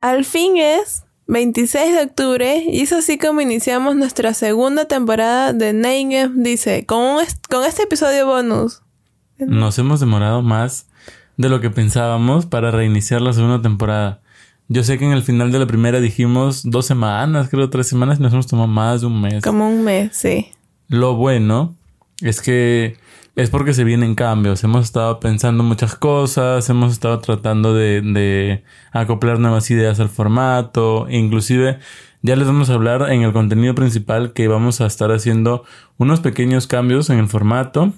Al fin es 26 de octubre y es así como iniciamos nuestra segunda temporada de Nine Dice, con, con este episodio bonus. Nos hemos demorado más de lo que pensábamos para reiniciar la segunda temporada. Yo sé que en el final de la primera dijimos dos semanas, creo tres semanas, y nos hemos tomado más de un mes. Como un mes, sí. Lo bueno es que es porque se vienen cambios. Hemos estado pensando muchas cosas, hemos estado tratando de, de acoplar nuevas ideas al formato, inclusive ya les vamos a hablar en el contenido principal que vamos a estar haciendo unos pequeños cambios en el formato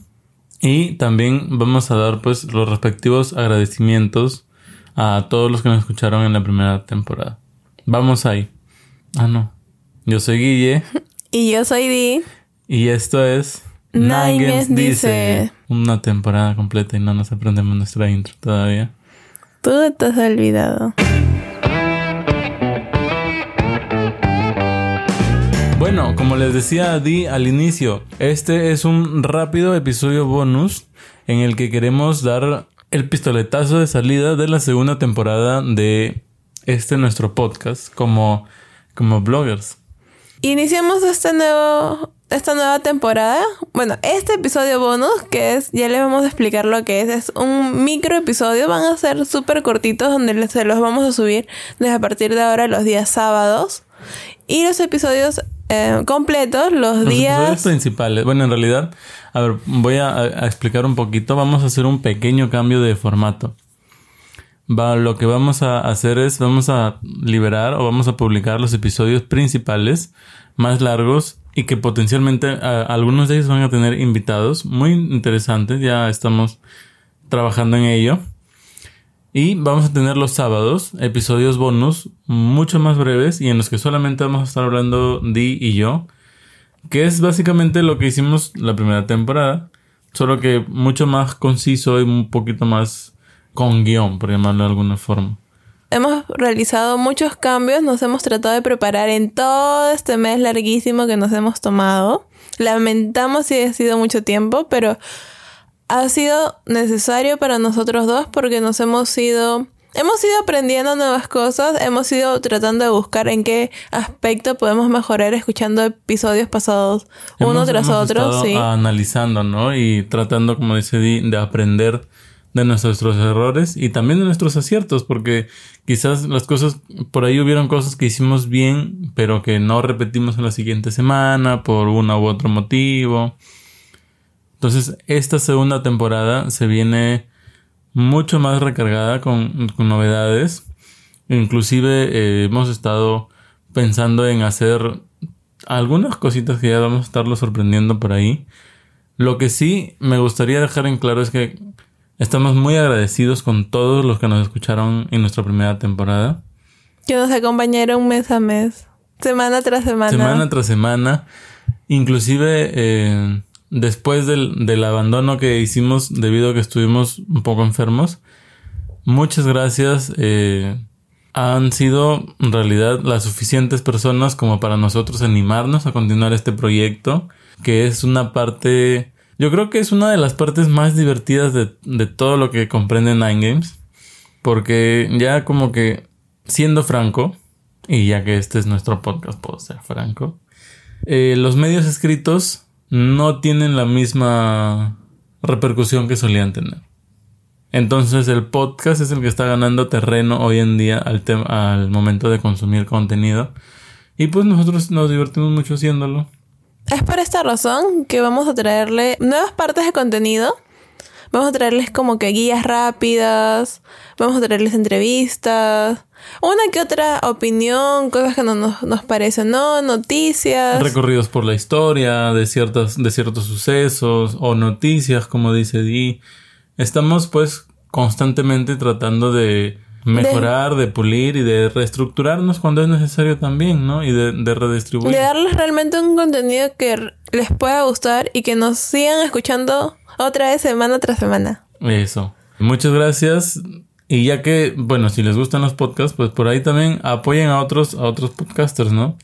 y también vamos a dar pues los respectivos agradecimientos a todos los que nos escucharon en la primera temporada. Vamos ahí. Ah, no. Yo soy Guille. Y yo soy Di. Y esto es Nine dice. Una temporada completa y no nos aprendemos nuestra intro todavía. Tú te has olvidado. Bueno, como les decía Di al inicio, este es un rápido episodio bonus en el que queremos dar el pistoletazo de salida de la segunda temporada de este nuestro podcast como, como bloggers. Iniciamos este nuevo esta nueva temporada, bueno, este episodio bonus, que es, ya les vamos a explicar lo que es, es un micro episodio, van a ser súper cortitos donde se los vamos a subir desde a partir de ahora los días sábados. Y los episodios eh, completos, los, Los días... episodios principales. Bueno, en realidad, a ver, voy a, a explicar un poquito. Vamos a hacer un pequeño cambio de formato. Va, lo que vamos a hacer es, vamos a liberar o vamos a publicar los episodios principales más largos y que potencialmente algunos de ellos van a tener invitados muy interesantes. Ya estamos trabajando en ello. Y vamos a tener los sábados episodios bonus mucho más breves y en los que solamente vamos a estar hablando Di y yo. Que es básicamente lo que hicimos la primera temporada. Solo que mucho más conciso y un poquito más con guion, por llamarlo de alguna forma. Hemos realizado muchos cambios, nos hemos tratado de preparar en todo este mes larguísimo que nos hemos tomado. Lamentamos si ha sido mucho tiempo, pero ha sido necesario para nosotros dos porque nos hemos ido... Hemos ido aprendiendo nuevas cosas, hemos ido tratando de buscar en qué aspecto podemos mejorar escuchando episodios pasados uno tras hemos otro, estado sí. Analizando, ¿no? Y tratando, como dice Di, de aprender de nuestros errores y también de nuestros aciertos, porque quizás las cosas, por ahí hubieron cosas que hicimos bien, pero que no repetimos en la siguiente semana por uno u otro motivo. Entonces, esta segunda temporada se viene mucho más recargada con, novedades. Inclusive eh, hemos estado pensando en hacer algunas cositas que ya vamos a estarlo sorprendiendo por ahí. Lo que sí me gustaría dejar en claro es que estamos muy agradecidos con todos los que nos escucharon en nuestra primera temporada. Que nos acompañaron mes a mes, semana tras semana. Semana tras semana. Inclusive eh, después del, del abandono que hicimos debido a que estuvimos un poco enfermos. Muchas gracias. eh, han sido en realidad las suficientes personas como para nosotros animarnos a continuar este proyecto, que es una parte, yo creo que es una de las partes más divertidas de, de todo lo que comprende Nine Games, porque ya como que siendo franco, y ya que este es nuestro podcast, puedo ser franco, eh, los medios escritos no tienen la misma repercusión que solían tener. Entonces el podcast es el que está ganando terreno hoy en día al, al momento de consumir contenido. Y pues nosotros nos divertimos mucho haciéndolo. Es por esta razón que vamos a traerle nuevas partes de contenido. Vamos a traerles como que guías rápidas. Vamos a traerles entrevistas. Una que otra opinión, cosas que no nos, nos parecen, ¿no? Noticias. Recorridos por la historia de, ciertas, de ciertos sucesos o noticias, como dice Di. Estamos pues constantemente tratando de mejorar, de, pulir y de reestructurarnos cuando es necesario también, ¿no? Y de, de redistribuir. de darles realmente un contenido que les pueda gustar y que nos sigan escuchando otra vez semana tras semana. Eso. Muchas gracias. Y ya que, bueno, si les gustan los podcasts, pues por ahí también apoyen a otros, a otros podcasters, ¿no?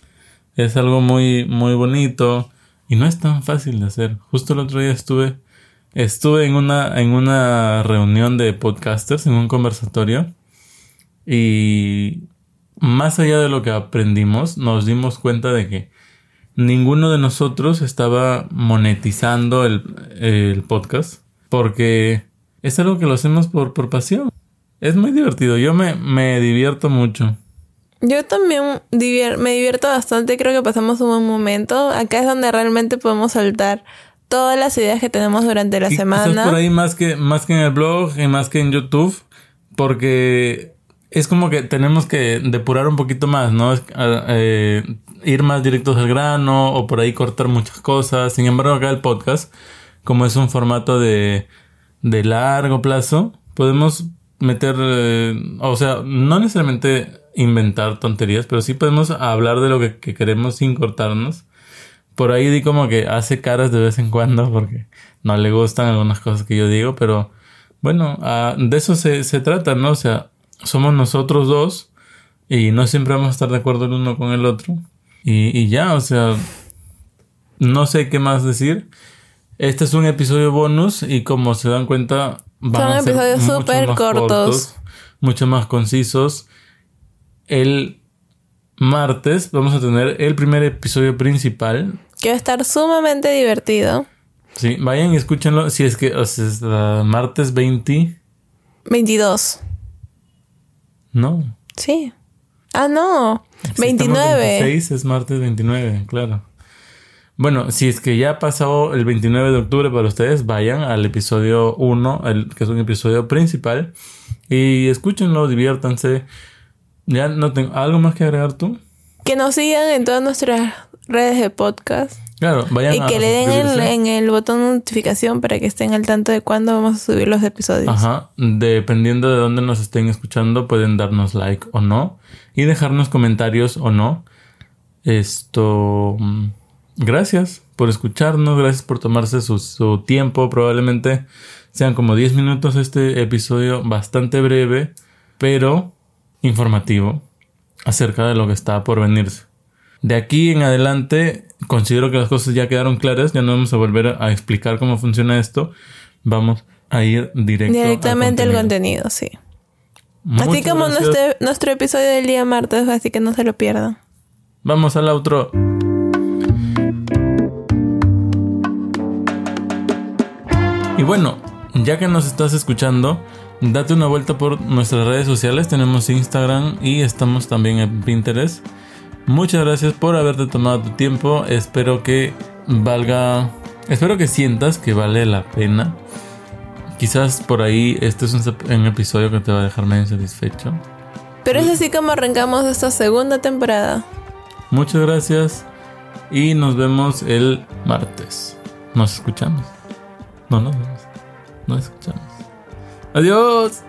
Es algo muy, muy bonito y no es tan fácil de hacer. Justo el otro día estuve, estuve en una, en una reunión de podcasters, en un conversatorio y más allá de lo que aprendimos, nos dimos cuenta de que ninguno de nosotros estaba monetizando el, el podcast porque es algo que lo hacemos por, por pasión. Es muy divertido, yo me, me divierto mucho. Yo también divier me divierto bastante, creo que pasamos un buen momento. Acá es donde realmente podemos soltar todas las ideas que tenemos durante la Y semana. por ahí más que, más que en el blog y más que en YouTube, porque es como que tenemos que depurar un poquito más, ¿no? Es, ah, eh, ir más directos al grano o por ahí cortar muchas cosas. Sin embargo, acá el podcast, como es un formato de, de largo plazo, podemos meter, eh, o sea, no necesariamente inventar tonterías, pero sí podemos hablar de lo que, que queremos sin cortarnos. Por ahí di como que hace caras de vez en cuando porque no le gustan algunas cosas que yo digo, pero bueno, ah, de eso se, se trata, ¿no? O sea, somos nosotros dos y no siempre vamos a estar de acuerdo el uno con el otro. Y, y ya, o sea, no sé qué más decir. Este es un episodio bonus y como se dan cuenta, van Son a ser episodios súper cortos. mucho más concisos. El martes vamos a tener el primer episodio principal. Que va a estar sumamente divertido. Sí, vayan y escúchenlo. Si es que o sea, es la martes 20. 22. No. Sí. Ah, no. Si estamos 29. 26 es martes 29, claro. Bueno, si es que ya pasó el 29 de octubre para ustedes, vayan al episodio 1, el, que es un episodio principal, y escúchenlo, diviértanse. Ya no tengo algo más que agregar tú. Que nos sigan en todas nuestras redes de podcast. Claro, vayan Y a que le den el- en el botón de notificación para que estén al tanto de cuándo vamos a subir los episodios. Ajá, dependiendo de dónde nos estén escuchando, pueden darnos like o no y dejarnos comentarios o no. Esto, mm, gracias por escucharnos, gracias por tomarse su, su tiempo. Probablemente sean como 10 minutos este episodio, bastante breve, pero informativo acerca de lo que está por venirse. De aquí en adelante, considero que las cosas ya quedaron claras. Ya no vamos a volver a, explicar cómo funciona esto. Vamos a ir directo Directamente al contenido. contenido, sí. Muchas así como nuestro, nuestro episodio del día martes, así que no se lo pierdan. Vamos al outro. Y bueno, ya que nos estás escuchando, date una vuelta por nuestras redes sociales. Tenemos Instagram y estamos también en Pinterest. Muchas gracias por haberte tomado tu tiempo. Espero que valga. Espero que sientas que vale la pena. Quizás por ahí este es un, episodio que te va a dejar medio satisfecho. Pero es así como arrancamos esta segunda temporada. Muchas gracias y nos vemos el martes. Nos escuchamos. No nos vemos. Nos escuchamos. Adiós.